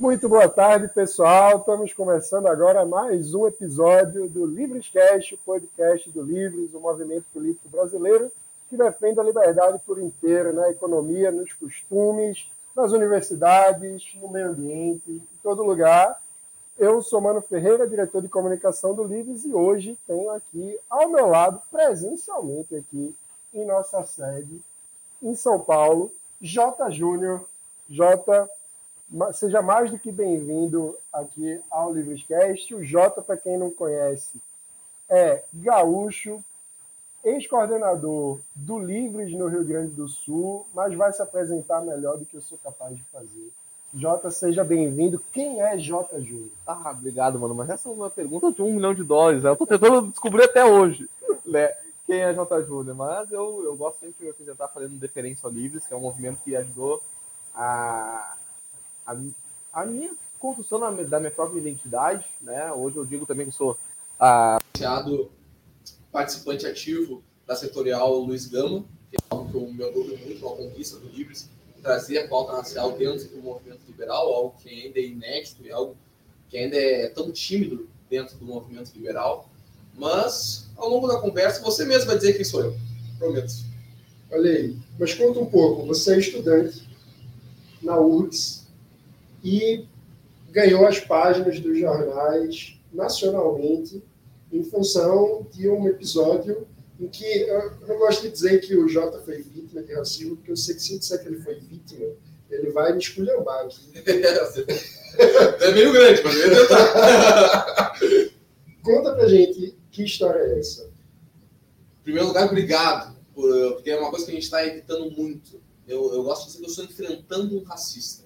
Muito boa tarde, pessoal. Estamos começando agora mais um episódio do Livrescast, o podcast do Livres, o movimento político brasileiro que defende a liberdade por inteiro na economia, nos costumes, nas universidades, no meio ambiente, em todo lugar. Eu sou Mano Ferreira, diretor de comunicação do Livres, e hoje tenho aqui ao meu lado, presencialmente aqui em nossa sede, em São Paulo, J. Júnior. J, seja mais do que bem-vindo aqui ao Livrescast. O J, para quem não conhece, é gaúcho, ex-coordenador do Livres no Rio Grande do Sul, mas vai se apresentar melhor do que eu sou capaz de fazer. Jota, seja bem-vindo. Quem é Jota Júnior? Ah, obrigado, mano. Mas essa é uma pergunta de um milhão de dólares. Né? Eu tô tentando descobrir até hoje né? quem é Jota Júnior. Mas eu, eu gosto sempre de apresentar fazendo Deferência ao Livres, que é um movimento que ajudou a, a, a minha construção da minha própria identidade. Né? Hoje eu digo também que sou associado participante ativo da setorial Luiz Gama, que é algo que eu me orgulho muito, uma conquista do Livres trazer a pauta racial dentro do movimento liberal, algo que ainda é inédito e algo que ainda é tão tímido dentro do movimento liberal. Mas, ao longo da conversa, você mesmo vai dizer quem sou eu. Prometo. Olha aí. Mas conta um pouco. Você é estudante na URGS e ganhou as páginas dos jornais nacionalmente em função de um episódio em que eu não gosto de dizer que o Jota foi vítima de racismo, porque eu sei que se eu disser que ele foi vítima, ele vai me esculhambar aqui. é meio grande, mas eu tentar. Conta pra gente que história é essa. Em primeiro lugar, obrigado, por, porque é uma coisa que a gente está evitando muito. Eu, eu gosto de dizer que eu estou enfrentando um racista.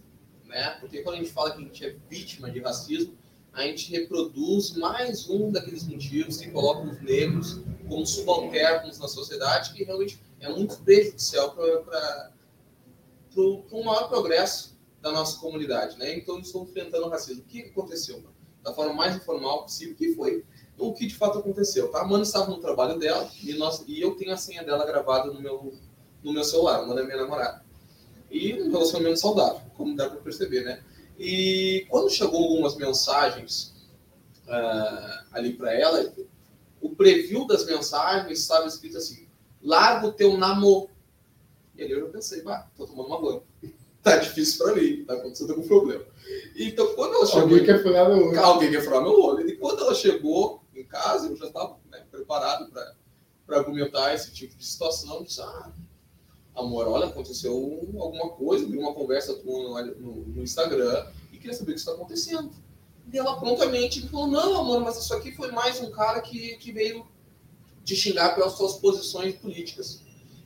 Né? Porque quando a gente fala que a gente é vítima de racismo, a gente reproduz mais um daqueles motivos que colocam os negros como subalternos na sociedade, que realmente é muito prejudicial para um maior progresso da nossa comunidade. Né? Então, estão enfrentando o racismo. O que aconteceu? Da forma mais informal possível, que foi o que de fato aconteceu. Tá? A Amanda estava no trabalho dela e, nós, e eu tenho a senha dela gravada no meu, no meu celular, uma da minha namorada. E um relacionamento saudável, como dá para perceber, né? E quando chegou algumas mensagens uh, ali para ela, o preview das mensagens estava escrito assim: larga o teu namoro. E ali eu já pensei, bah, tô tomando uma banho. Tá difícil para mim, tá acontecendo algum problema. Então, quando ela chegou. Alguém quer furar meu olho. Alguém quer furar meu olho. E quando ela chegou em casa, eu já estava né, preparado para argumentar esse tipo de situação. Eu disse, ah, amor, olha, aconteceu alguma coisa, vi uma conversa no, no, no, Instagram e queria saber o que está acontecendo. E ela prontamente falou, não, amor, mas isso aqui foi mais um cara que, que veio te xingar pelas suas posições políticas.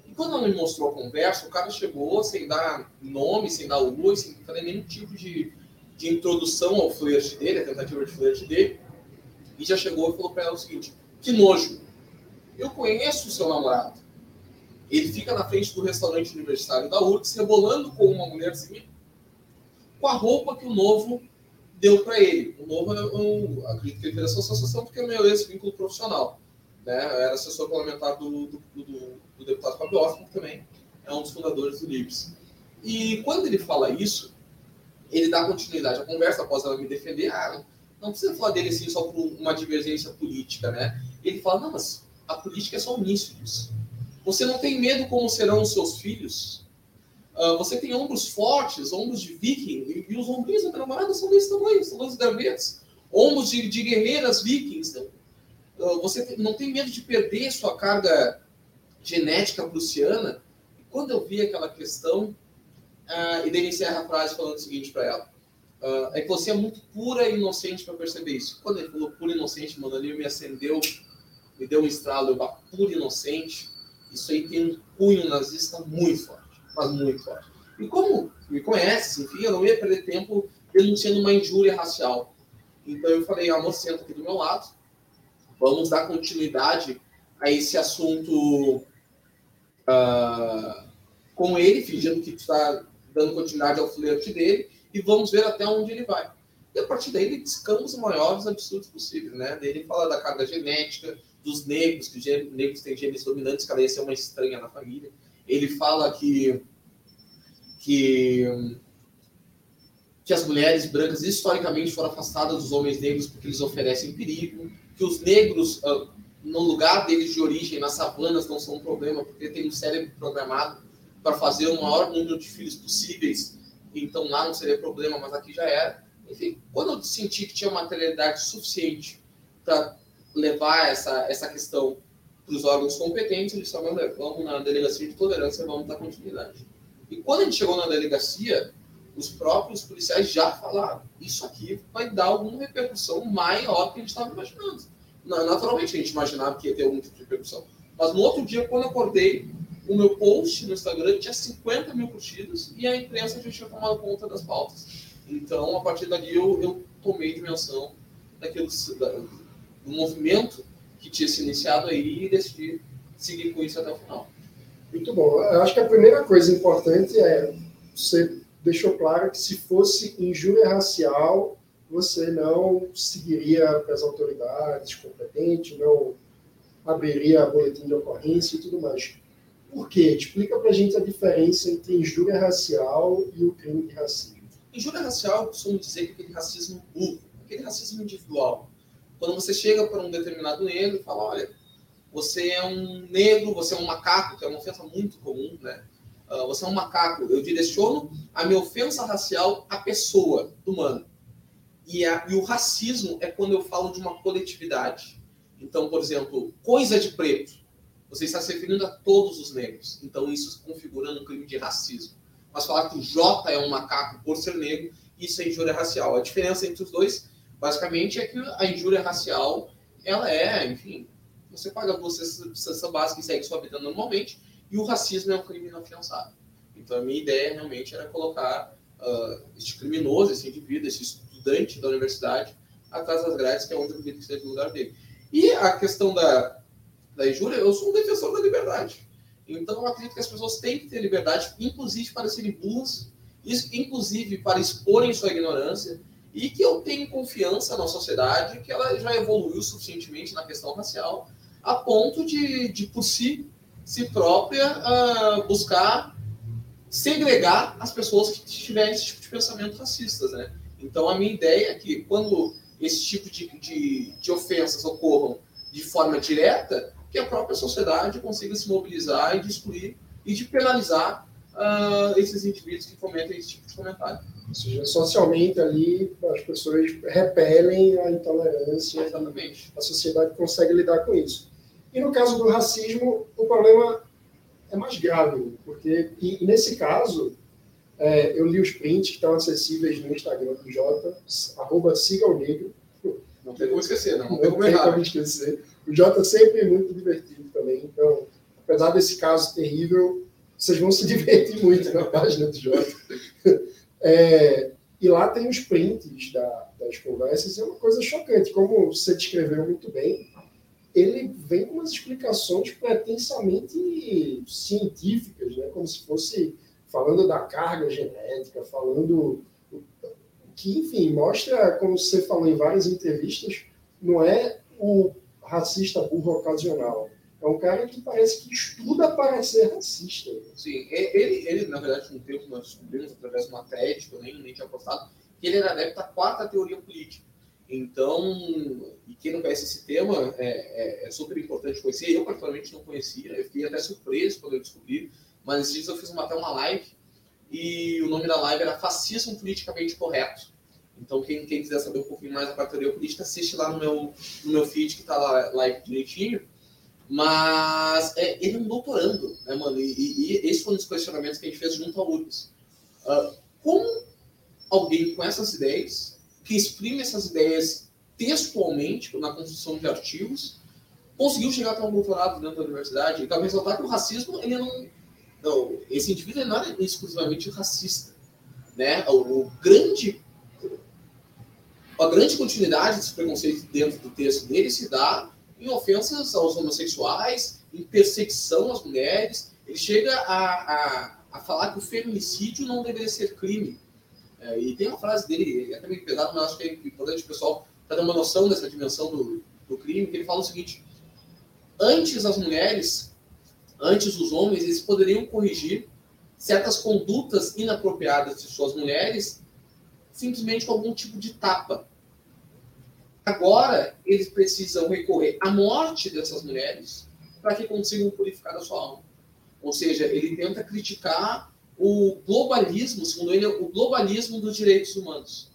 E quando ela me mostrou a conversa, o cara chegou sem dar nome, sem dar luz, sem fazer nenhum tipo de, de introdução ao flerte dele, a tentativa de flerte dele, e já chegou e falou para ela o seguinte, que nojo, eu conheço o seu namorado, ele fica na frente do restaurante universitário da URGS, rebolando com uma mulherzinha, com a roupa que o novo deu para ele. O novo, eu, acredito que ele fez essa associação porque é meu ex-vínculo profissional. Né? Eu era assessor parlamentar do, do, do, do deputado Fábio Hoffman, também é um dos fundadores do LIBS. E quando ele fala isso, ele dá continuidade à conversa após ela me defender. Ah, não precisa falar dele assim só por uma divergência política, né? Ele fala, não, mas a política é só o início disso. Você não tem medo como serão os seus filhos? Uh, você tem ombros fortes, ombros de viking, e, e os ombrinhos da namorada são desse tamanho, são dois gravetos. Ombros de, de guerreiras vikings. Uh, você não tem medo de perder sua carga genética prussiana? E quando eu vi aquela questão, uh, e daí encerra a frase falando o seguinte para ela. Uh, é que você é muito pura e inocente para perceber isso. Quando ele falou pura e inocente, mano, ali me acendeu, me deu um estralo, eu, pura e inocente isso aí tem um cunho nazista muito forte, mas muito forte. E como me conhece, enfim, eu não ia perder tempo denunciando uma injúria racial. Então eu falei, amor, senta aqui do meu lado, vamos dar continuidade a esse assunto uh, com ele, fingindo que está dando continuidade ao flerte dele, e vamos ver até onde ele vai. E a partir daí ele descamba os maiores absurdos possíveis, né? Ele fala da carga genética, dos negros, que os negros têm genes dominantes, que ela ia ser uma estranha na família. Ele fala que, que que as mulheres brancas historicamente foram afastadas dos homens negros porque eles oferecem perigo, que os negros, uh, no lugar deles de origem, nas savanas, não são um problema porque tem um cérebro programado para fazer o maior número de filhos possíveis, então lá não seria problema, mas aqui já era. Enfim, quando eu senti que tinha materialidade suficiente para levar essa, essa questão para os órgãos competentes, eles só vamos na delegacia de tolerância vamos dar continuidade. E quando a gente chegou na delegacia, os próprios policiais já falaram: isso aqui vai dar alguma repercussão maior que a gente estava imaginando. Naturalmente, a gente imaginava que ia ter algum tipo de repercussão. Mas no outro dia, quando eu acordei, o meu post no Instagram tinha 50 mil curtidas e a imprensa já tinha tomado conta das pautas. Então, a partir dali, eu, eu tomei dimensão daquilo, da, do movimento que tinha se iniciado aí e decidi seguir com isso até o final. Muito bom. Eu acho que a primeira coisa importante é você deixou claro que se fosse injúria racial, você não seguiria para as autoridades competentes, não abriria boletim de ocorrência e tudo mais. Por quê? Explica para a gente a diferença entre injúria racial e o crime de racismo. Injúria racial, eu costumo dizer que é aquele racismo burro, aquele racismo individual. Quando você chega para um determinado negro e fala, olha, você é um negro, você é um macaco, que é uma ofensa muito comum, né? Uh, você é um macaco. Eu direciono a minha ofensa racial à pessoa humana. E, a, e o racismo é quando eu falo de uma coletividade. Então, por exemplo, coisa de preto. Você está se referindo a todos os negros. Então, isso se configura um crime de racismo. Mas falar que o J é um macaco por ser negro, isso é injúria racial. A diferença entre os dois, basicamente, é que a injúria racial, ela é, enfim, você paga você cesta básica e segue sua vida normalmente, e o racismo é um crime inafiançável. Então, a minha ideia realmente era colocar uh, este criminoso, esse indivíduo, esse estudante da universidade, atrás das grades, que é onde eu acredito que seja o lugar dele. E a questão da, da injúria, eu sou um defensor da liberdade. Então, eu acredito que as pessoas têm que ter liberdade, inclusive para serem burras, inclusive para exporem sua ignorância, e que eu tenho confiança na sociedade que ela já evoluiu suficientemente na questão racial, a ponto de, de por si si própria uh, buscar segregar as pessoas que tiverem esse tipo de pensamento racistas, né? Então, a minha ideia é que quando esse tipo de, de, de ofensas ocorram de forma direta, que a própria sociedade consiga se mobilizar e de excluir e de penalizar uh, esses indivíduos que fomentam esse tipo de comentário. Ou seja, socialmente ali as pessoas repelem a intolerância. Exatamente. A sociedade consegue lidar com isso. E no caso do racismo, o problema é mais grave, porque e, e nesse caso, é, eu li os prints que estão acessíveis no Instagram do Jota, arroba siga o negro. Não tem como esquecer, não. Não, tem como esquecer. O Jota sempre é muito divertido também, então, apesar desse caso terrível, vocês vão se divertir muito na página do Jota. É, e lá tem os prints da, das conversas, é uma coisa chocante, como você descreveu muito bem ele vem com umas explicações pretensamente científicas, né? como se fosse falando da carga genética, falando que, enfim, mostra, como você falou em várias entrevistas, não é o racista burro ocasional. É um cara que parece que estuda para ser racista. Sim, ele, ele na verdade, um tempo nós descobrimos através de uma thread, que eu nem, nem tinha postado, que ele era adepto à quarta teoria política. Então, e quem não conhece esse tema, é, é, é, super importante conhecer. Eu, particularmente, não conhecia, eu fiquei até surpreso quando eu descobri, mas esses dias eu fiz uma, até uma live, e o nome da live era Fascismo Politicamente Correto. Então, quem, quem quiser saber um pouquinho mais da teoria política, assiste lá no meu, no meu feed, que está lá live direitinho. Mas é, ele é um doutorando, né, mano? E, e, esse foi um dos questionamentos que a gente fez junto ao URGS. Uh, como alguém com essas ideias que exprime essas ideias textualmente na construção de artigos, conseguiu chegar até um doutorado dentro da universidade. E cabe ressaltar que o racismo, ele não, não esse indivíduo não é exclusivamente racista, né? O, o, grande a grande continuidade desse preconceito dentro do texto dele se dá em ofensas aos homossexuais, em perseguição às mulheres. Ele chega a, a, a falar que o feminicídio não deveria ser crime. É, e tem uma frase dele, é até meio pesado, mas acho que é importante o pessoal para ter uma noção dessa dimensão do, do crime, que ele fala o seguinte: antes as mulheres, antes os homens, eles poderiam corrigir certas condutas inapropriadas de suas mulheres simplesmente com algum tipo de tapa. Agora, eles precisam recorrer à morte dessas mulheres para que consigam purificar a sua alma. Ou seja, ele tenta criticar o globalismo, segundo ele, o globalismo dos direitos humanos.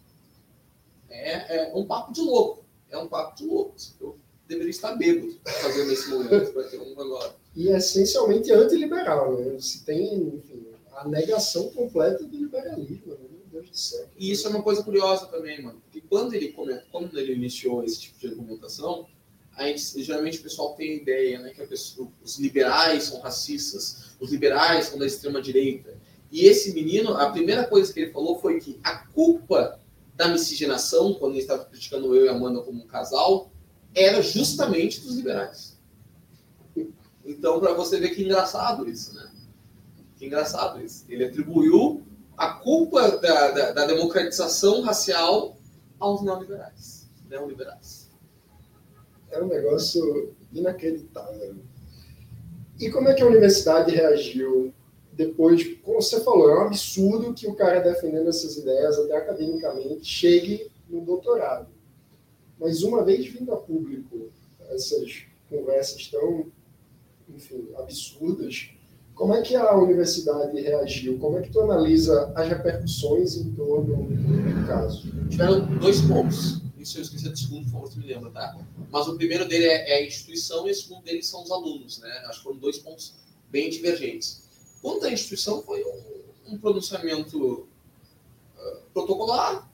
É, é um papo de louco. É um papo de louco. Eu deveria estar bêbado fazendo esse momento para ter um agora. E é essencialmente antiliberal, né? Se tem, enfim, a negação completa do liberalismo. Né? Deus do céu. E isso é uma coisa curiosa também, mano. Porque quando ele, quando ele iniciou esse tipo de argumentação, a gente, geralmente o pessoal tem a ideia né, que pessoa, os liberais são racistas, os liberais são da extrema-direita. E esse menino, a primeira coisa que ele falou foi que a culpa da miscigenação, quando ele estava criticando eu e Amanda como um casal, era justamente dos liberais. Então, para você ver que engraçado isso, né? Que engraçado isso. Ele atribuiu a culpa da, da, da democratização racial aos neoliberais. Neoliberais. É um negócio inacreditável. E como é que a universidade reagiu depois, como você falou, é um absurdo que o cara defendendo essas ideias, até academicamente, chegue no doutorado. Mas uma vez vindo a público essas conversas tão, enfim, absurdas, como é que a universidade reagiu? Como é que tu analisa as repercussões em torno do caso? Tiveram dois pontos. Isso eu esqueci do segundo, por favor, se me lembra, tá? Mas o primeiro dele é, é, a instituição e o segundo dele são os alunos, né? Acho que foram dois pontos bem divergentes. Quanto à instituição, foi um, um pronunciamento uh, protocolar,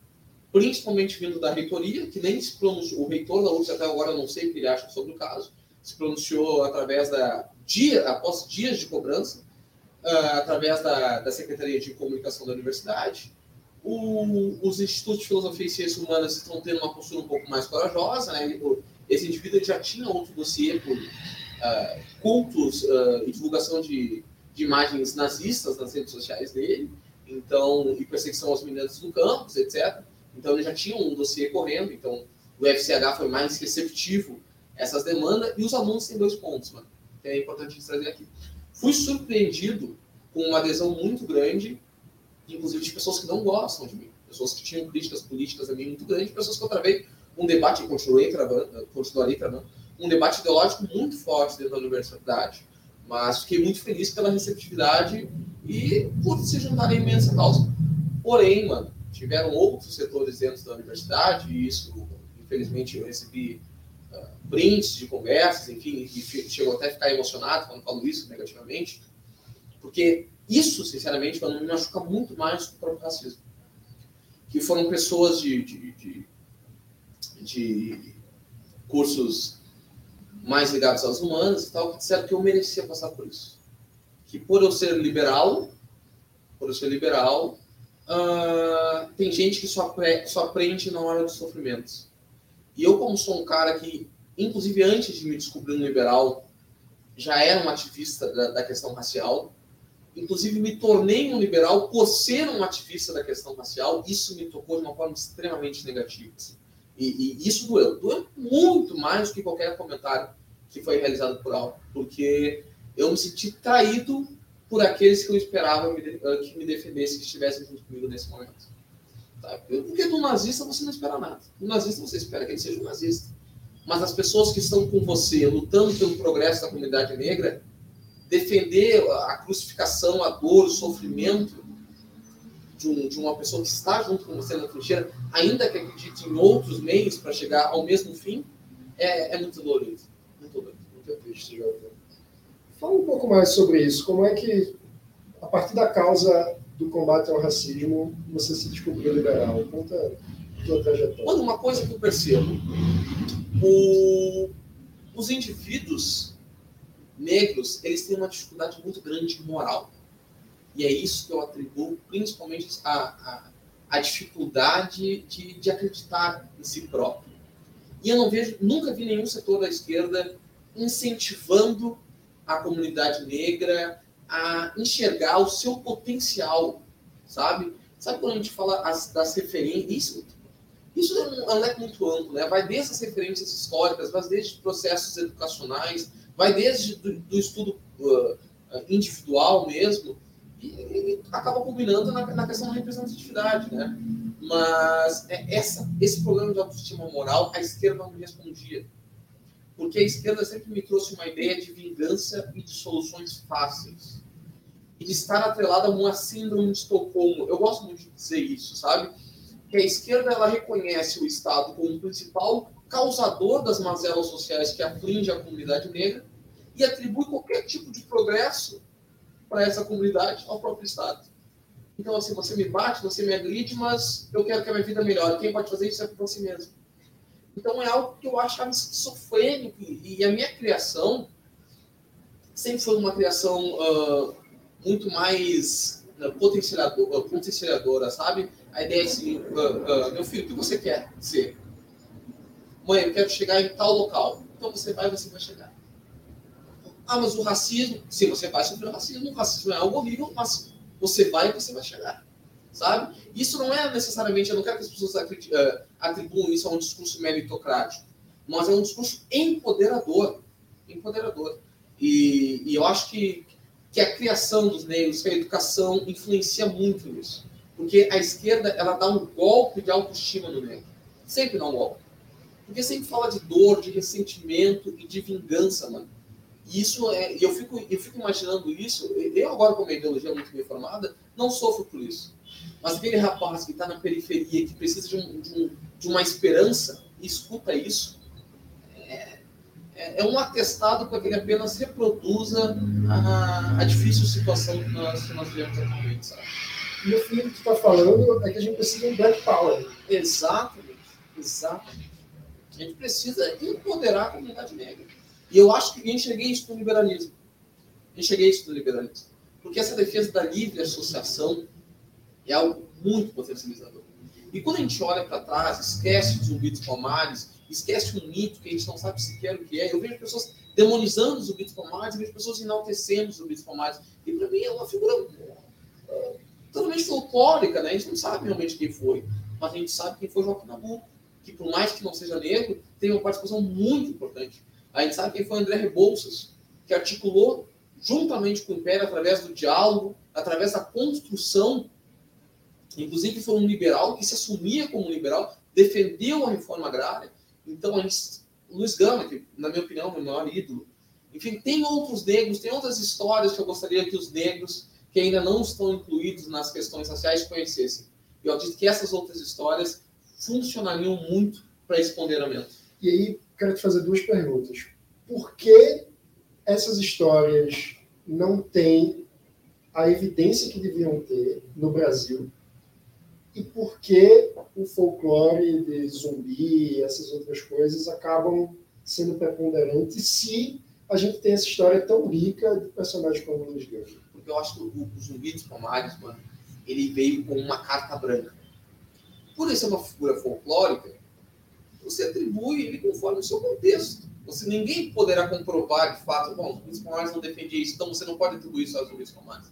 principalmente vindo da reitoria, que nem se pronunciou, o reitor da UFS até agora não sei o que ele acha sobre o caso, se pronunciou através da dia, após dias de cobrança, uh, através da, da Secretaria de Comunicação da Universidade. O, os institutos de filosofia e ciências humanas estão tendo uma postura um pouco mais corajosa. Né? Esse indivíduo já tinha outro dossiê por uh, cultos uh, e divulgação de, de imagens nazistas nas redes sociais dele, então e perseguição aos meninos do campus, etc. Então ele já tinha um dossiê correndo, então o FCH foi mais receptivo a essas demandas e os alunos têm dois pontos, mano é importante trazer aqui. Fui surpreendido com uma adesão muito grande, inclusive de pessoas que não gostam de mim, pessoas que tinham críticas políticas a mim muito grandes, pessoas que eu travei um debate, continuei travando, continuarei travando, um debate ideológico muito forte dentro da universidade, mas fiquei muito feliz pela receptividade e por se juntar a imensa causa. Porém, mano, tiveram outros setores dentro da universidade, e isso, infelizmente, eu recebi prints de conversas, enfim, e chegou até a ficar emocionado quando falo isso negativamente, porque isso, sinceramente, me machuca muito mais do que o próprio racismo. Que foram pessoas de, de, de, de cursos mais ligados às humanas e tal, que disseram que eu merecia passar por isso. Que por eu ser liberal, por eu ser liberal, uh, tem gente que só, só aprende na hora dos sofrimentos. E eu, como sou um cara que inclusive antes de me descobrir um liberal, já era um ativista da, da, questão racial. Inclusive, me tornei um liberal por ser um ativista da questão racial. Isso me tocou de uma forma extremamente negativa. Assim. E, e, isso doeu. Doeu muito mais do que qualquer comentário que foi realizado por algo. Porque eu me senti traído por aqueles que eu esperava que me defendessem, que estivessem junto comigo nesse momento. Tá? Porque do nazista você não espera nada. Do nazista você espera que ele seja um nazista mas as pessoas que estão com você lutando pelo progresso da comunidade negra, defender a crucificação, a dor, o sofrimento de, um, de uma pessoa que está junto com você na trincheira, ainda que acredite em outros meios para chegar ao mesmo fim, é, é muito dolorido. Muito dolorido. Muito triste. Fala um pouco mais sobre isso. Como é que, a partir da causa do combate ao racismo, você se descobriu liberal? Conta a tua trajetória. Mano, uma coisa que eu percebo o, os indivíduos negros, eles têm uma dificuldade muito grande moral. E é isso que eu atribuo principalmente a, a, a dificuldade de, de acreditar em si próprio. E eu não vejo, nunca vi nenhum setor da esquerda incentivando a comunidade negra a enxergar o seu potencial, sabe? Sabe quando a gente fala as, das referências? Isso é um, é leque muito amplo, né? vai desde as referências históricas, vai desde processos educacionais, vai desde do, do estudo uh, individual mesmo, e, e, acaba culminando na, na, questão da representatividade. Né? Mas é essa, esse problema de autoestima moral, a esquerda não me respondia. Porque a esquerda sempre me trouxe uma ideia de vingança e de soluções fáceis. E de estar atrelada a uma síndrome de Estocolmo. Eu gosto muito de dizer isso, sabe? Que a esquerda ela reconhece o Estado como o principal causador das mazelas sociais que aflige a comunidade negra e atribui qualquer tipo de progresso para essa comunidade ao próprio Estado. Então, assim, você me bate, você me agride, mas eu quero que a minha vida melhore. Quem pode fazer isso é você mesmo. Então, é algo que eu acho esquizofrênico. E a minha criação sempre foi uma criação uh, muito mais uh, potenciadora, uh, potenciadora, sabe? A ideia é assim, uh, meu filho, o que você quer ser? Mãe, eu quero chegar em tal local. Então você vai, você vai chegar. Ah, mas o racismo, sim, você vai sofrer o racismo. O racismo é algo horrível, mas você vai e você vai chegar. Sabe? Isso não é necessariamente, eu não quero que as pessoas eh, atribuam isso a um discurso meritocrático, mas é um discurso empoderador. Empoderador. E, e eu acho que, que a criação dos negros, que a educação influencia muito nisso. Porque a esquerda, ela dá um golpe de autoestima no negro. Sempre dá um golpe. Porque sempre fala de dor, de ressentimento e de vingança, mano. E isso é, eu fico, eu fico imaginando isso. Eu agora com uma ideologia muito bem formada, não sofro por isso. Mas aquele rapaz que está na periferia, que precisa de, um, de, um, de, uma esperança, e escuta isso, é, é, é um atestado para que ele apenas reproduza a, a difícil situação que nós, que nós vivemos atualmente, sabe? E o fim que tu está falando é que a gente precisa de um black power. Exatamente, exatamente. A gente precisa empoderar a comunidade negra. E eu acho que enxerguei isso no liberalismo. Enxerguei isso no liberalismo. Porque essa defesa da livre associação é algo muito potencializador. E quando a gente olha para trás, esquece os zumbidos palmares, esquece um mito que a gente não sabe sequer o que é. Eu vejo pessoas demonizando os zumbidos palmares, eu vejo pessoas enaltecendo os zumbidos palmares. E para mim é uma figura uh, totalmente folclórica, né? A gente não sabe realmente quem foi, mas a gente sabe quem foi Joaquim Nabuco, que por mais que não seja negro, tem uma participação muito importante a gente sabe quem foi André Rebouças, que articulou juntamente com o Império através do diálogo, através da construção. Inclusive foi um liberal que se assumia como liberal, defendeu a reforma agrária. Então, a gente, Luiz Gama, que na minha opinião é o maior ídolo. Enfim, tem outros negros, tem outras histórias que eu gostaria que os negros que ainda não estão incluídos nas questões raciais conhecessem. Eu acredito que essas outras histórias funcionariam muito para esse ponderamento. E aí, quero te fazer duas perguntas. Por que essas histórias não têm a evidência que deviam ter no Brasil? E por que o folclore de zumbi e essas outras coisas acabam sendo preponderantes se a gente tem essa história tão rica de personagens como o Luiz? Porque eu acho que o, o Zumbi dos Palmares, mano, ele veio com uma carta branca. Por ele ser uma figura folclórica, você atribui ele conforme o seu contexto. Você, ninguém poderá comprovar de fato, bom, os Luiz Comares não defendia isso, então você não pode atribuir isso aos Luiz Comares.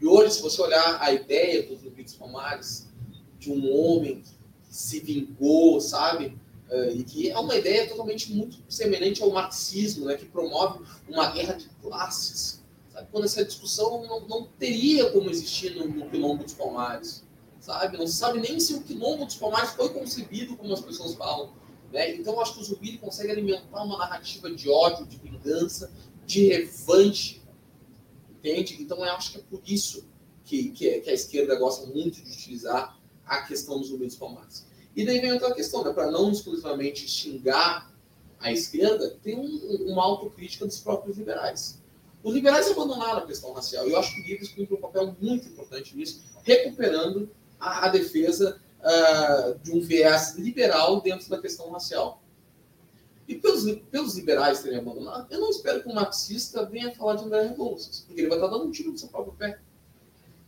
E hoje, se você olhar a ideia dos Luiz Comares, de um homem que se vingou, sabe? Uh, e que é uma ideia totalmente muito semelhante ao marxismo, né? que promove uma guerra de classes. Sabe? Quando essa discussão não, não teria como existir no, no quilombo dos Palmares. Sabe? Não se sabe nem se o quilombo dos Palmares foi concebido como as pessoas falam. Né? Então, acho que o Zubiri consegue alimentar uma narrativa de ódio, de vingança, de revanche. Entende? Então, eu acho que é por isso que, que, que a esquerda gosta muito de utilizar a questão dos zumbis palmares. E daí vem outra questão, né? para não exclusivamente xingar a esquerda, tem um, uma autocrítica dos próprios liberais. Os liberais abandonaram a questão racial. E eu acho que o Livres cumpre um papel muito importante nisso, recuperando a, a defesa uh, de um viés liberal dentro da questão racial. E pelos, pelos liberais terem abandonado, eu não espero que um marxista venha falar de André Rebouças, porque ele vai estar dando um tiro no seu próprio pé.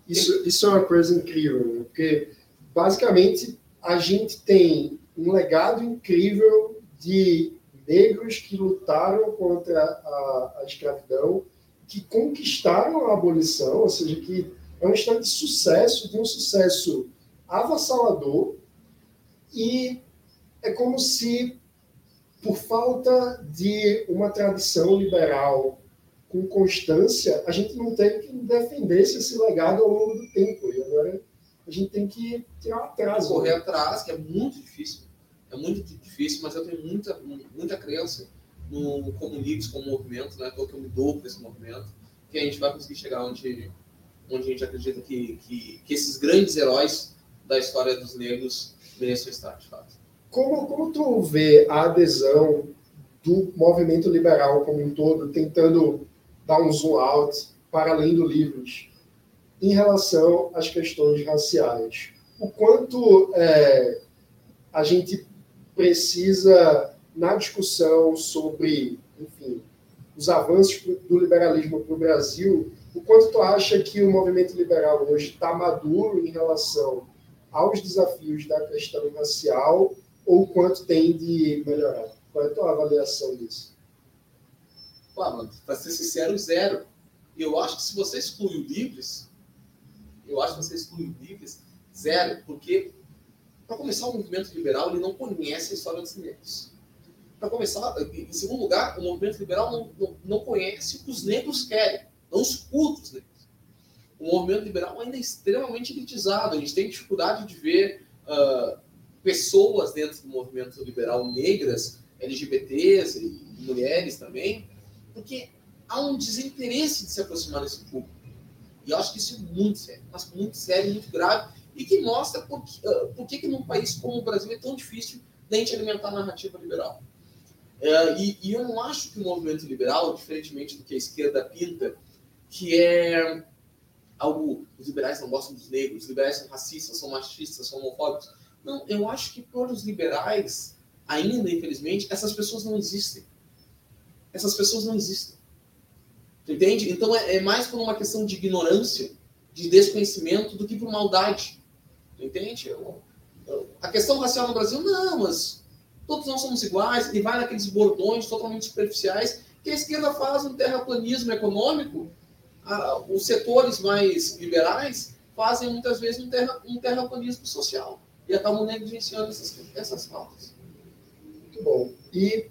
Isso, isso é uma coisa incrível, né? porque basicamente a gente tem um legado incrível de negros que lutaram contra a, a escravidão, que conquistaram a abolição, ou seja, que é uma história de sucesso, de um sucesso avassalador e é como se, por falta de uma tradição liberal com constância, a gente não teve que defender esse legado ao longo do tempo. A gente tem que tirar atrás. Correr atrás, que é muito difícil. É muito difícil, mas eu tenho muita, muita crença no Comuniques como movimento, né? Então, que eu me dou para esse movimento, que a gente vai conseguir chegar onde, onde a gente acredita que, que, que esses grandes heróis da história dos negros mereçam estar, de fato. Como, como tu vê a adesão do movimento liberal como um todo, tentando dar um zoom out para além do livros, em relação às questões raciais? O quanto é, a gente precisa, na discussão sobre, enfim, os avanços do liberalismo para o Brasil, o quanto tu acha que o movimento liberal hoje está maduro em relação aos desafios da questão racial ou quanto tem de melhorar? Qual é a tua avaliação disso? Para ser sincero, zero. Eu acho que se você exclui o Livres, eu acho que você exclui Livres, zero, porque para começar, o movimento liberal ele não conhece a história dos negros. Para começar, em segundo lugar, o movimento liberal não, não, não conhece o que os negros querem, não os negros. O movimento liberal ainda é extremamente elitizado. A gente tem dificuldade de ver uh, pessoas dentro do movimento liberal negras, LGBTs e mulheres também, porque há um desinteresse de se aproximar desse público. E acho que isso é muito sério, mas muito sério, muito grave, e que mostra por, uh, por que, que num país como o Brasil é tão difícil da gente alimentar a narrativa liberal. Uh, e, e, eu não acho que o movimento liberal, diferentemente do que a esquerda pinta, que é algo. Os liberais não gostam dos negros, os liberais são racistas, são machistas, são homofóbicos. Não, eu acho que para os liberais, ainda, infelizmente, essas pessoas não existem. Essas pessoas não existem. Entende? Então é, é mais por uma questão de ignorância, de desconhecimento, do que por maldade. Entende? a questão racial no Brasil, não, mas todos nós somos iguais, e vai naqueles bordões totalmente superficiais que a esquerda faz um terraplanismo econômico, os setores mais liberais fazem muitas vezes um, terra, um terraplanismo social e acabam negligenciando essas, essas pautas. Muito bom. E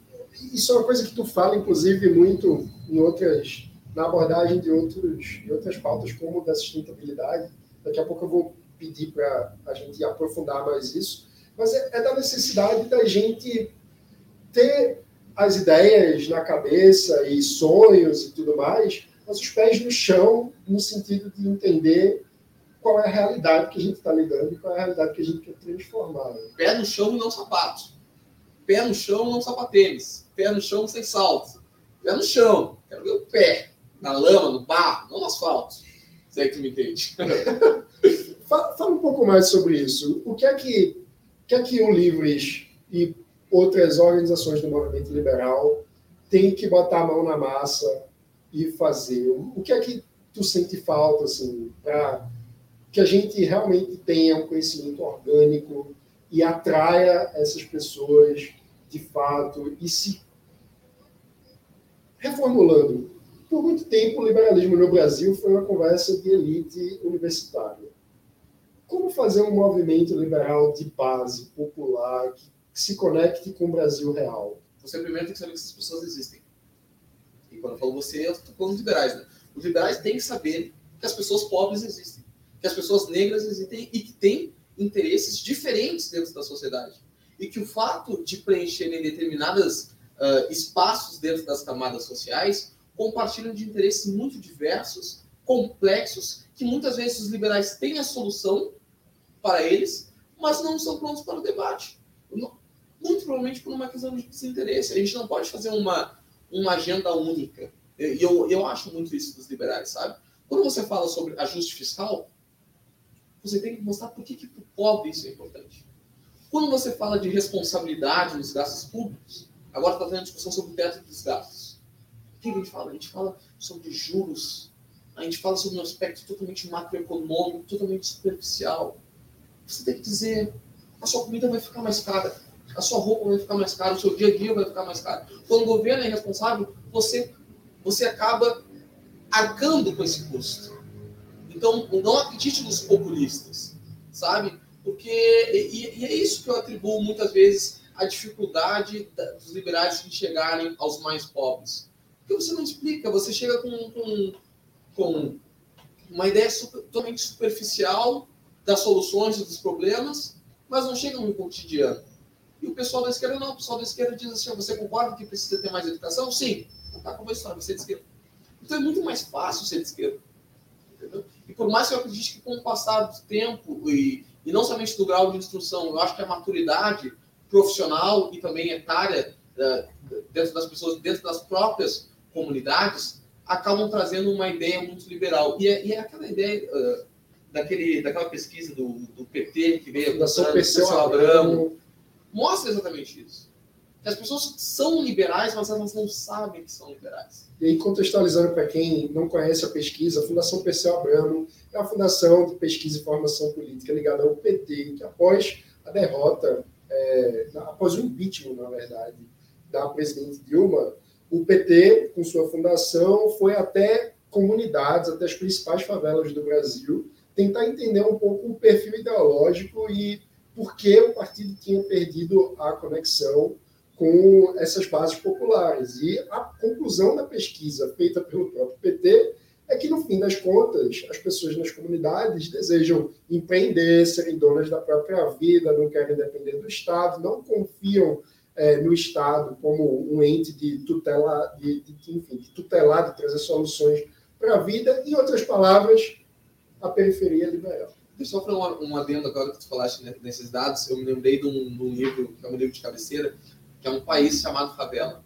isso é uma coisa que tu fala, inclusive, muito em outras, na abordagem de, outros, de outras pautas, como da sustentabilidade. Daqui a pouco eu vou pedir para a gente aprofundar mais isso, mas é, é da necessidade da gente ter as ideias na cabeça e sonhos e tudo mais, mas os pés no chão, no sentido de entender qual é a realidade que a gente está lidando e qual é a realidade que a gente quer transformar. Né? Pé no chão e não sapatos. Pé no chão, não sapatênis. Pé no chão sem saltos. Pé no chão. Quero ver o pé. Na lama, no barro, não no asfalto. Você é que me entende. Fala, fala, um pouco mais sobre isso. O que é que, que, é que o Livres e outras organizações do movimento liberal têm que botar a mão na massa e fazer? O que é que tu sente falta assim, para que a gente realmente tenha um conhecimento orgânico e atraia essas pessoas de fato e se reformulando. Por muito tempo, o liberalismo no Brasil foi uma conversa de elite universitária. Como fazer um movimento liberal de base, popular, que se conecte com o Brasil real? Você primeiro tem que saber que essas pessoas existem. E quando eu falo você, eu estou falando liberais. Né? Os liberais têm que saber que as pessoas pobres existem, que as pessoas negras existem e que têm interesses diferentes dentro da sociedade. E que o fato de preencherem determinados uh, espaços dentro das camadas sociais compartilham de interesses muito diversos, complexos, que muitas vezes os liberais têm a solução para eles, mas não são prontos para o debate. Muito provavelmente por uma questão de desinteresse. A gente não pode fazer uma, uma agenda única. E eu, eu acho muito isso dos liberais, sabe? Quando você fala sobre ajuste fiscal, você tem que mostrar por que, que para o pobre isso é importante. Quando você fala de responsabilidade nos gastos públicos, agora está tendo discussão sobre o teto dos gastos. Que a gente fala? A gente fala sobre juros, a gente fala sobre um aspecto totalmente macroeconômico, totalmente superficial você tem que dizer: a sua comida vai ficar mais cara, a sua roupa vai ficar mais cara, o seu dia a dia vai ficar mais caro. Quando o governo é responsável, você, você acaba arcando com esse custo. Então, não acredite nos populistas, sabe? Porque, e, e é isso que eu atribuo muitas vezes a dificuldade dos liberais de chegarem aos mais pobres. Porque você não explica, você chega com, com, com uma ideia super, totalmente superficial das soluções e dos problemas, mas não chegam no cotidiano. E o pessoal da esquerda não, o pessoal da esquerda diz assim: você concorda que precisa ter mais educação? Sim. Então tá história, você é de esquerda. Então é muito mais fácil ser de esquerda. Entendeu? E por mais que eu acredite que com o passar do tempo, e, e não somente do grau de instrução, eu acho que a maturidade profissional e também etária uh, dentro das pessoas, dentro das próprias comunidades, acabam trazendo uma ideia muito liberal. E é, e é aquela ideia uh, daquele, daquela pesquisa do, do PT que veio da Perseu Abramo, mostra exatamente isso. Que as pessoas são liberais, mas elas não sabem que são liberais. E aí, contextualizando para quem não conhece a pesquisa, a Fundação Perseu Abramo é uma fundação de pesquisa e formação política ligada ao PT, que após a derrota, é, após o impeachment, na verdade, da presidente Dilma, o PT, com sua fundação, foi até comunidades, até as principais favelas do Brasil, tentar entender um pouco o perfil ideológico e por que o partido tinha perdido a conexão com essas bases populares. E a conclusão da pesquisa feita pelo próprio PT é que, no fim das contas, as pessoas nas comunidades desejam empreender, serem donas da própria vida, não querem depender do Estado, não confiam é, no Estado como um ente de tutela, de, de, enfim, de tutelar, de trazer soluções para a vida. Em outras palavras, a periferia liberal. Deixa eu só fazer um, um adendo agora que tu falaste nesses dados. Eu me lembrei de um, de um, livro, que é um livro de cabeceira, que é um país chamado Favela.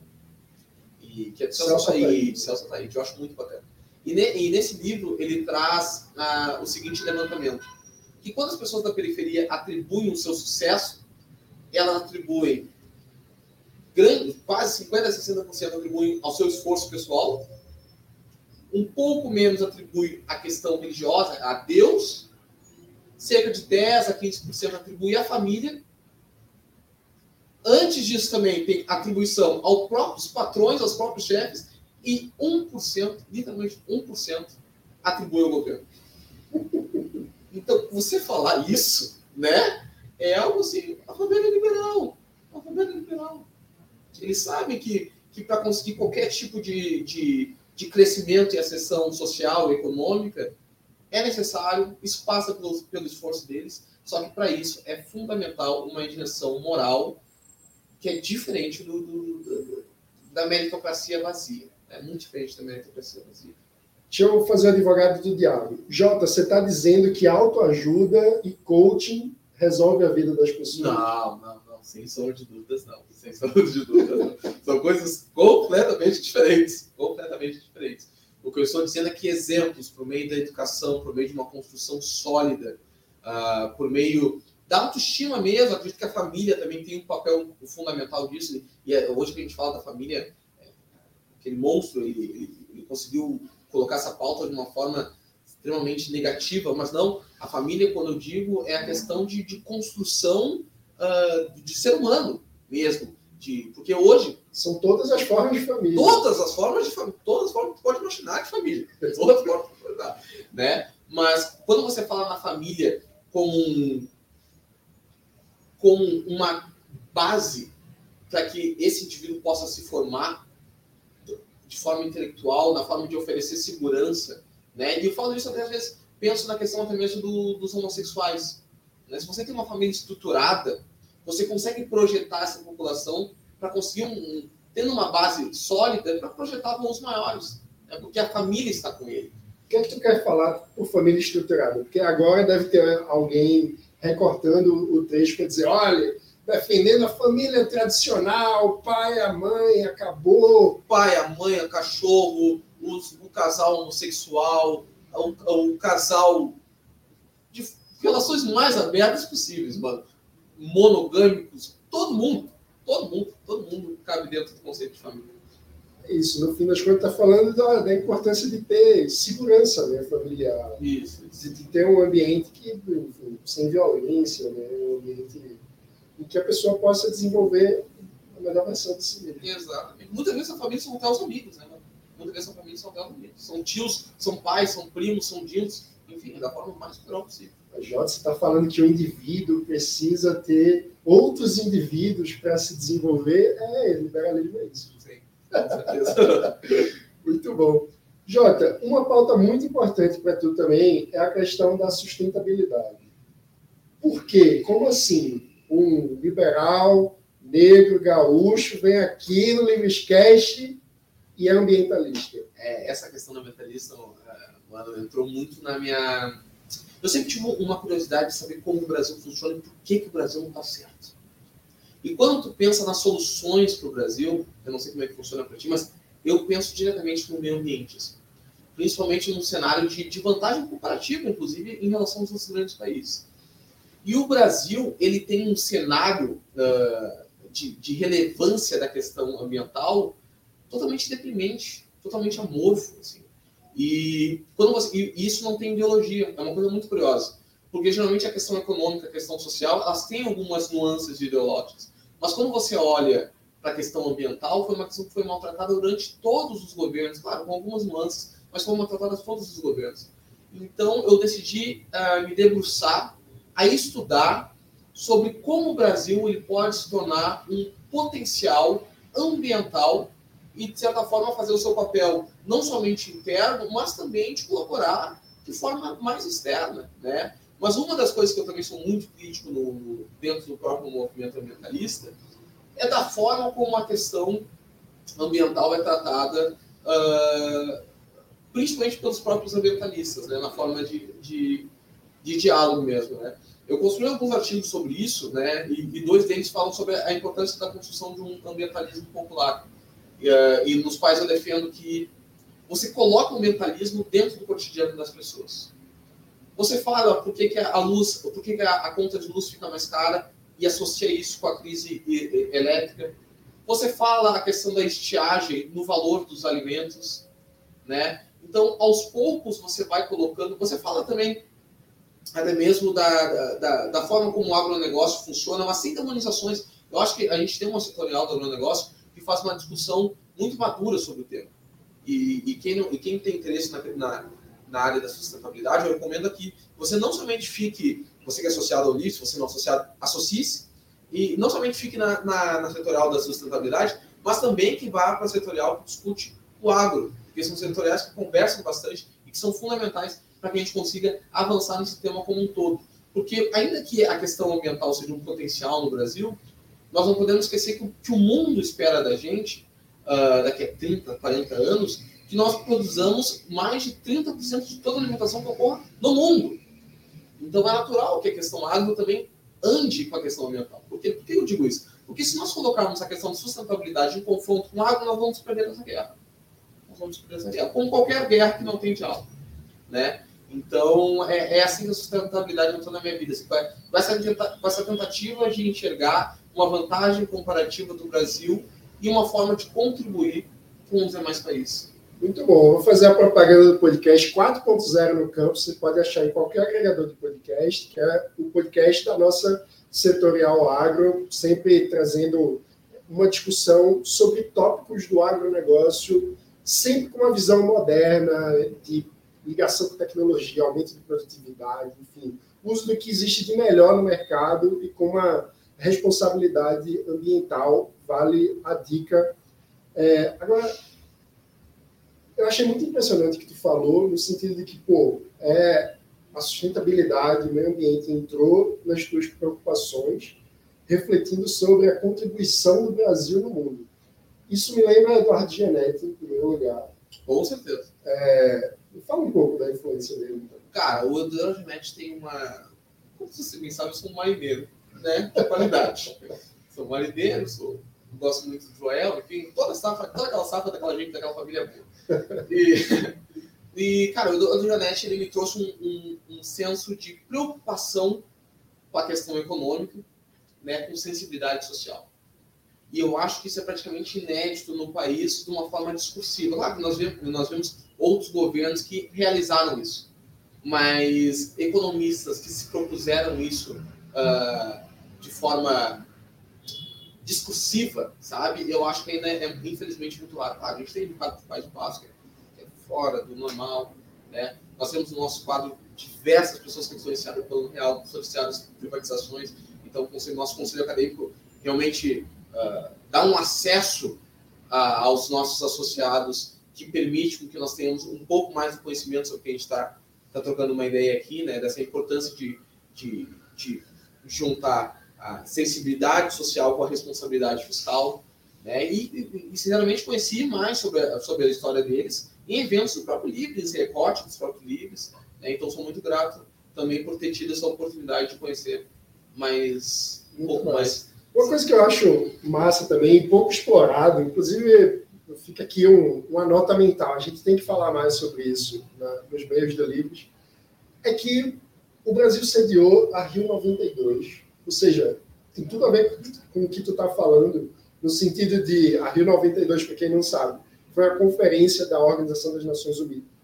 E, que é de Celso Ataíde, Celso Ataíde. Eu acho muito bacana. E, ne, e nesse livro ele traz ah, o seguinte levantamento. Que quando as pessoas da periferia atribuem o seu sucesso, elas atribuem grande, quase 50% a 60% atribuem ao seu esforço pessoal, um pouco menos atribui à questão religiosa, a Deus, cerca de 10 a 15% atribui à família. Antes disso também tem atribuição aos próprios patrões, aos próprios chefes, e 1%, literalmente 1%, atribui ao governo. Então, você falar isso, né, é algo assim, a família é liberal, a família é liberal. Eles sabem que, que para conseguir qualquer tipo de, de, de crescimento e acessão social e econômica, é necessário, isso passa pelo, pelo esforço deles, só que para isso é fundamental uma injeção moral que é diferente do, do, do, da meritocracia vazia. É muito diferente da meritocracia vazia. Deixa eu fazer o advogado do diabo. Jota, você está dizendo que autoajuda e coaching resolve a vida das pessoas? Não, não sem sombra de dúvidas, não. Sem sombra de dúvidas, não. São coisas completamente diferentes. Completamente diferentes. O que eu estou dizendo é que exemplos por meio da educação, por meio de uma construção sólida, uh, por meio da autoestima mesmo, acredito que a família também tem um papel fundamental disso. E é, hoje que a gente fala da família, é, aquele monstro, ele, ele, ele conseguiu colocar essa pauta de uma forma extremamente negativa, mas não, a família, quando eu digo, é a questão de, de construção uh, de ser humano mesmo. De, porque hoje. São todas as formas de família. Todas as formas de família. Todas as formas que pode imaginar de família. Todas as formas de família. Né? Mas quando você fala na família como, um, como uma base para que esse indivíduo possa se formar de forma intelectual, na forma de oferecer segurança, né? E eu falo isso até às vezes, penso na questão até mesmo do, dos homossexuais. Né? Se você tem uma família estruturada, você consegue projetar essa população para conseguir, um, tendo uma base sólida, para projetar voos maiores. É porque a família está com ele. O que é que tu quer falar por família estruturada? Porque agora deve ter alguém recortando o texto para dizer, olha, defendendo a família tradicional, pai, a mãe, acabou. Pai, a mãe, cachorro, os, o casal homossexual, o, o casal de relações mais abertas possíveis, mano monogâmicos, todo mundo, todo mundo, todo mundo cabe dentro do conceito de família. É isso, no fim das contas, está falando da, da, importância de ter segurança né, familiar. Isso, isso. De, ter um ambiente que, enfim, sem violência, né, um ambiente em que a pessoa possa desenvolver a melhor versão de si mesmo. Exatamente. Muitas vezes a família são até os amigos, né? Muitas vezes a família são até os amigos. São tios, são pais, são primos, são tios, enfim, da forma mais natural possível. Jota, você está falando que o indivíduo precisa ter outros indivíduos para se desenvolver. É, liberalismo é isso. Sim, com certeza. muito bom. Jota, uma pauta muito importante para tu também é a questão da sustentabilidade. por quê? Como assim? Um liberal, negro, gaúcho, vem aqui no Livrescast e é ambientalista. É, essa questão do ambientalista, mano, entrou muito na minha. Eu sempre tive uma curiosidade de saber como o Brasil funciona e por que, que o Brasil não está certo. E quando tu pensa nas soluções para o Brasil, eu não sei como é que funciona para ti, mas eu penso diretamente no meio ambiente. Assim. Principalmente num cenário de, de vantagem comparativa, inclusive, em relação aos outros grandes países. E o Brasil, ele tem um cenário uh, de, de, relevância da questão ambiental totalmente deprimente, totalmente amorfo. Assim. E, quando você, e isso não tem ideologia, é uma coisa muito curiosa. Porque geralmente a questão econômica, a questão social, elas têm algumas nuances ideológicas. Mas quando você olha para a questão ambiental, foi uma questão que foi maltratada durante todos os governos, claro, com algumas nuances, mas foi maltratada todos os governos. Então eu decidi uh, me debruçar a estudar sobre como o Brasil ele pode se tornar um potencial ambiental e, de certa forma, fazer o seu papel não somente interno, mas também de colaborar de forma mais externa. Né? Mas uma das coisas que eu também sou muito crítico no, no, dentro do próprio movimento ambientalista é da forma como a questão ambiental é tratada, uh, principalmente pelos próprios ambientalistas, né? na forma de, de, de diálogo mesmo. Né? Eu construí alguns artigos sobre isso, né? e, e dois deles falam sobre a importância da construção de um ambientalismo popular e nos quais eu defendo que você coloca o ambientalismo dentro do cotidiano das pessoas. Você fala por que, que a luz, por que, que a, a, conta de luz fica mais cara e associa isso com a crise elétrica. Você fala a questão da estiagem no valor dos alimentos, né? Então, aos poucos você vai colocando. Você fala também até mesmo da, da, da forma como o agronegócio funciona, mas sem demonizações. Eu acho que a gente tem uma setorial do agronegócio que faz uma discussão muito madura sobre o tema. E, e, quem, não, e quem tem interesse na, na, na, área da sustentabilidade, eu recomendo que você não somente fique, você que é associado ao LIS, você não associado, associe-se, e não somente fique na, na, na setorial da sustentabilidade, mas também que vá para a setorial que discute o agro, porque são setoriais que conversam bastante e que são fundamentais para que a gente consiga avançar nesse tema como um todo. Porque, ainda que a questão ambiental seja um potencial no Brasil, nós não podemos esquecer que o que o mundo espera da gente, uh, daqui a 30, 40 anos, que nós produzamos mais de 30% de toda a alimentação que ocorra no mundo. Então é natural que a questão agro também ande com a questão ambiental. Por, quê? Por que eu digo isso? Porque se nós colocarmos a questão de sustentabilidade em confronto com o agro, nós vamos perder essa guerra. Nós vamos perder essa guerra. Como qualquer guerra que não tem diálogo. Né? Então, é, é assim que a sustentabilidade entrou na minha vida. Com essa tentativa de enxergar uma vantagem comparativa do Brasil e uma forma de contribuir com os demais países. Muito bom. Vou fazer a propaganda do podcast 4.0 no campo. Você pode achar em qualquer agregador de podcast, que é o podcast da nossa setorial agro, sempre trazendo uma discussão sobre tópicos do agronegócio, sempre com uma visão moderna, de ligação com tecnologia, aumento de produtividade, enfim, uso do que existe de melhor no mercado e com uma responsabilidade ambiental, vale a dica. É, agora, eu achei muito impressionante o que tu falou, no sentido de que, pô, é, a sustentabilidade, o meio ambiente entrou nas tuas preocupações, refletindo sobre a contribuição do Brasil no mundo. Isso me lembra Eduardo Gianetti, em primeiro lugar. Com certeza. É, fala um pouco da influência dele. Então. Cara, o Eduardo Gianetti tem uma... Como você bem sabe, eu sou um marineiro né, de qualidade. sou marineiro, sou, gosto muito do Joel, enfim, toda, safra, toda aquela safra daquela gente, daquela família boa. E, e cara, o André Janete, ele me trouxe um, um, um, senso de preocupação com a questão econômica, né, com sensibilidade social. E eu acho que isso é praticamente inédito no país de uma forma discursiva. Claro que nós vemos, nós vemos outros governos que realizaram isso, mas economistas que se propuseram isso uh, de forma discursiva, sabe? Eu acho que ainda é, infelizmente, muito raro. a gente tem um quadro de paz de paz, que é fora do normal, né? Nós temos no nosso quadro diversas pessoas que influenciaram pelo real, associadas a privatizações. Então, o nosso conselho acadêmico realmente uh, dá um acesso uh, aos nossos associados que permite que nós tenhamos um pouco mais de conhecimento sobre o que a gente está tá trocando uma ideia aqui, né? Dessa importância de, de, de juntar a sensibilidade social com a responsabilidade fiscal, né? E, e, sinceramente conheci mais sobre a, sobre a história deles em eventos do próprio Livres, recorte dos próprios Livres, né? Então sou muito grato também por ter tido essa oportunidade de conhecer mais um pouco mais. mais. Uma coisa que eu acho massa também, pouco explorado, inclusive fica aqui um, uma nota mental, a gente tem que falar mais sobre isso né, nos meios de Livres, é que o Brasil sediou a Rio 92, ou seja, tem tudo a ver com o que tu está falando, no sentido de a Rio 92, para quem não sabe, foi a conferência da Organização das Nações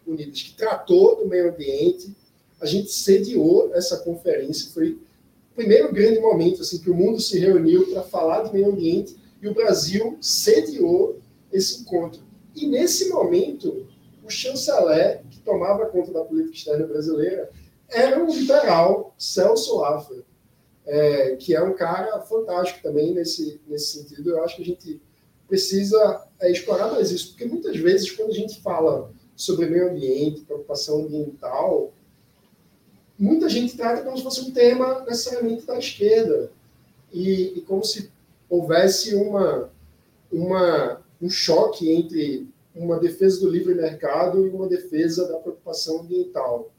Unidas que tratou do meio ambiente. A gente sediou essa conferência, foi o primeiro grande momento assim que o mundo se reuniu para falar de meio ambiente e o Brasil sediou esse encontro. E nesse momento, o chanceler que tomava conta da política externa brasileira era o liberal Celso Laffer, é, que é um cara fantástico também nesse, nesse sentido. Eu acho que a gente precisa é, explorar mais isso, porque muitas vezes, quando a gente fala sobre meio ambiente, preocupação ambiental, muita gente trata como se fosse um tema necessariamente da esquerda, e, e como se houvesse uma, uma, um choque entre uma defesa do livre mercado e uma defesa da preocupação ambiental.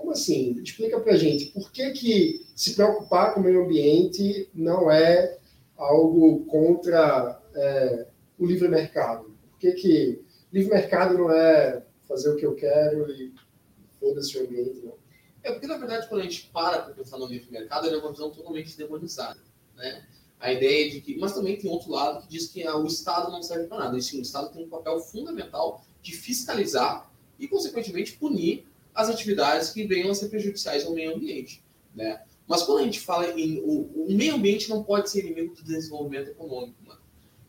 Como assim? Explica para gente por que, que se preocupar com o meio ambiente não é algo contra é, o livre mercado? Por que, que livre mercado não é fazer o que eu quero e foda-se o ambiente? Não? É porque, na verdade, quando a gente para para pensar no livre mercado, ele é uma visão totalmente demonizada. Né? A ideia de que. Mas também tem outro lado que diz que ah, o Estado não serve para nada. E sim, o Estado tem um papel fundamental de fiscalizar e, consequentemente, punir as atividades que venham a ser prejudiciais ao meio ambiente. Né? Mas quando a gente fala em. O, o meio ambiente não pode ser inimigo do desenvolvimento econômico. Mano.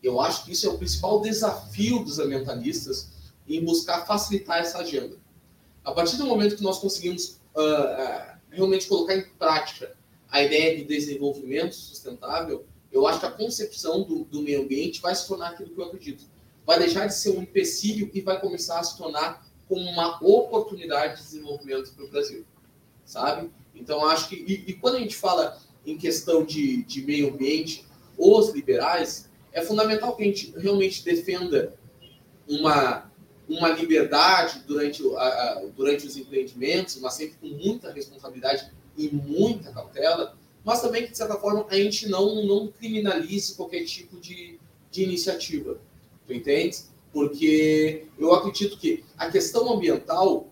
Eu acho que isso é o principal desafio dos ambientalistas em buscar facilitar essa agenda. A partir do momento que nós conseguimos uh, uh, realmente colocar em prática a ideia de desenvolvimento sustentável, eu acho que a concepção do, do meio ambiente vai se tornar aquilo que eu acredito. Vai deixar de ser um empecilho e vai começar a se tornar como uma oportunidade de desenvolvimento para o Brasil, sabe? Então, acho que. E, e, quando a gente fala em questão de, de meio ambiente, os liberais, é fundamental que a gente realmente defenda uma, uma liberdade durante, a, durante os empreendimentos, mas sempre com muita responsabilidade e muita cautela, mas também que, de certa forma, a gente não, não criminalize qualquer tipo de, de iniciativa. Tu entende? Porque eu acredito que a questão ambiental,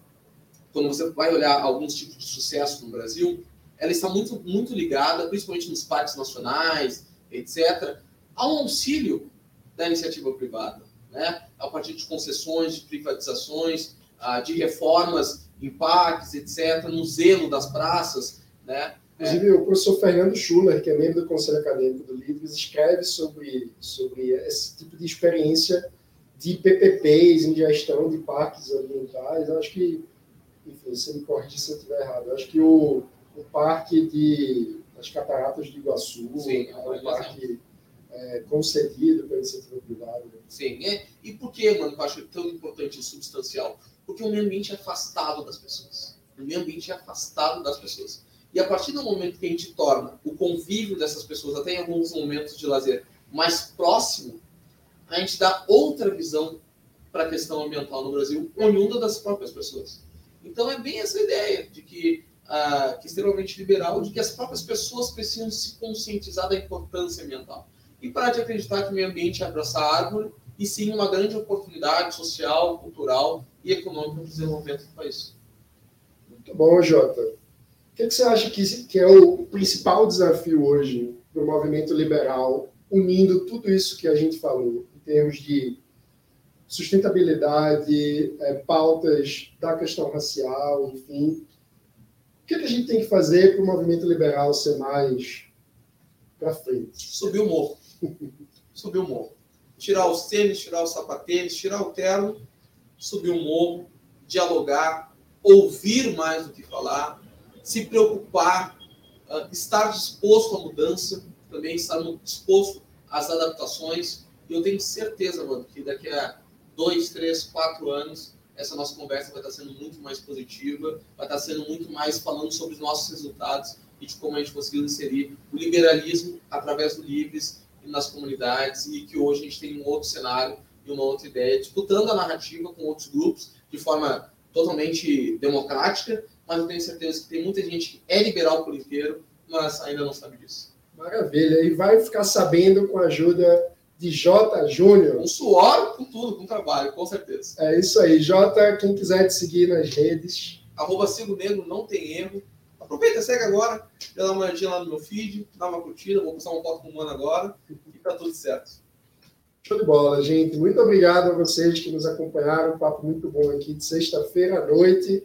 quando você vai olhar alguns tipos de sucesso no Brasil, ela está muito, muito ligada, principalmente nos parques nacionais, etc., ao auxílio da iniciativa privada, né? a partir de concessões, de privatizações, ah, de reformas em parques, etc., no zelo das praças. Né? Inclusive, é. o professor Fernando Schuller, que é membro do Conselho Acadêmico do Livres, escreve sobre, sobre esse tipo de experiência de PPPs em gestão de parques ambientais. Eu acho que, enfim, você me corrige se eu estiver errado, eu acho que o, o parque de as Cataratas de Iguaçu Sim, é um parque é, concedido pela iniciativa privada. Sim, é. e por que, mano, eu acho tão importante e substancial? Porque o meio ambiente é afastado das pessoas. O meio ambiente é afastado das pessoas. E a partir do momento que a gente torna o convívio dessas pessoas, até em alguns momentos de lazer, mais próximo, a gente dá outra visão para a questão ambiental no Brasil, oriunda das próprias pessoas. Então é bem essa ideia de que, uh, que é extremamente liberal, de que as próprias pessoas precisam se conscientizar da importância ambiental. E parar de acreditar que o meio ambiente é abraçar árvore, e sim uma grande oportunidade social, cultural e econômica o desenvolvimento do país. Muito bom, Jota. O que, você acha que, que é o principal desafio hoje do movimento liberal, unindo tudo isso que a gente falou? Termos de sustentabilidade, é, pautas da questão racial, enfim. O que, é que a gente tem que fazer para o movimento liberal ser mais para frente? Subir o morro. subir o morro. Tirar os tênis, tirar os sapatênis, tirar o terno, subir o morro, dialogar, ouvir mais do que falar, se preocupar, ah, estar disposto à mudança, também estar disposto às adaptações, e eu tenho certeza, mano, que daqui a dois, três, quatro anos, essa nossa conversa vai estar sendo muito mais positiva, vai estar sendo muito mais falando sobre os nossos resultados e de como a gente conseguiu inserir o liberalismo através do Livres nas comunidades e que hoje a gente tem um outro cenário e uma outra ideia, disputando a narrativa com outros grupos de forma totalmente democrática, mas eu tenho certeza que tem muita gente que é liberal por inteiro, mas ainda não sabe disso. Maravilha. E vai ficar sabendo com a ajuda de J Júnior. Com suor, com tudo, com trabalho, com certeza. É isso aí. J, quem quiser te seguir nas redes. Arroba Sigo Negro, não tem erro. Aproveita, segue agora, dá uma olhadinha lá no meu feed, dá uma curtida, vou postar uma foto com o Mano agora e tá tudo certo. Show de bola, gente. Muito obrigado a vocês que nos acompanharam. Um papo muito bom aqui de sexta-feira à noite.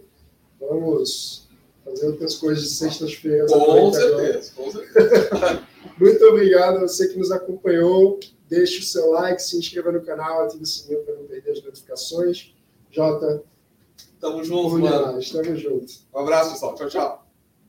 Vamos fazer outras coisas de sextas-feiras à noite. Certeza, com certeza. muito obrigado a você que nos acompanhou. Deixe o seu like, se inscreva no canal, ative o sininho para não perder as notificações. Jota. Tamo junto, mano. Tamo junto. Um abraço, pessoal. Tchau, tchau.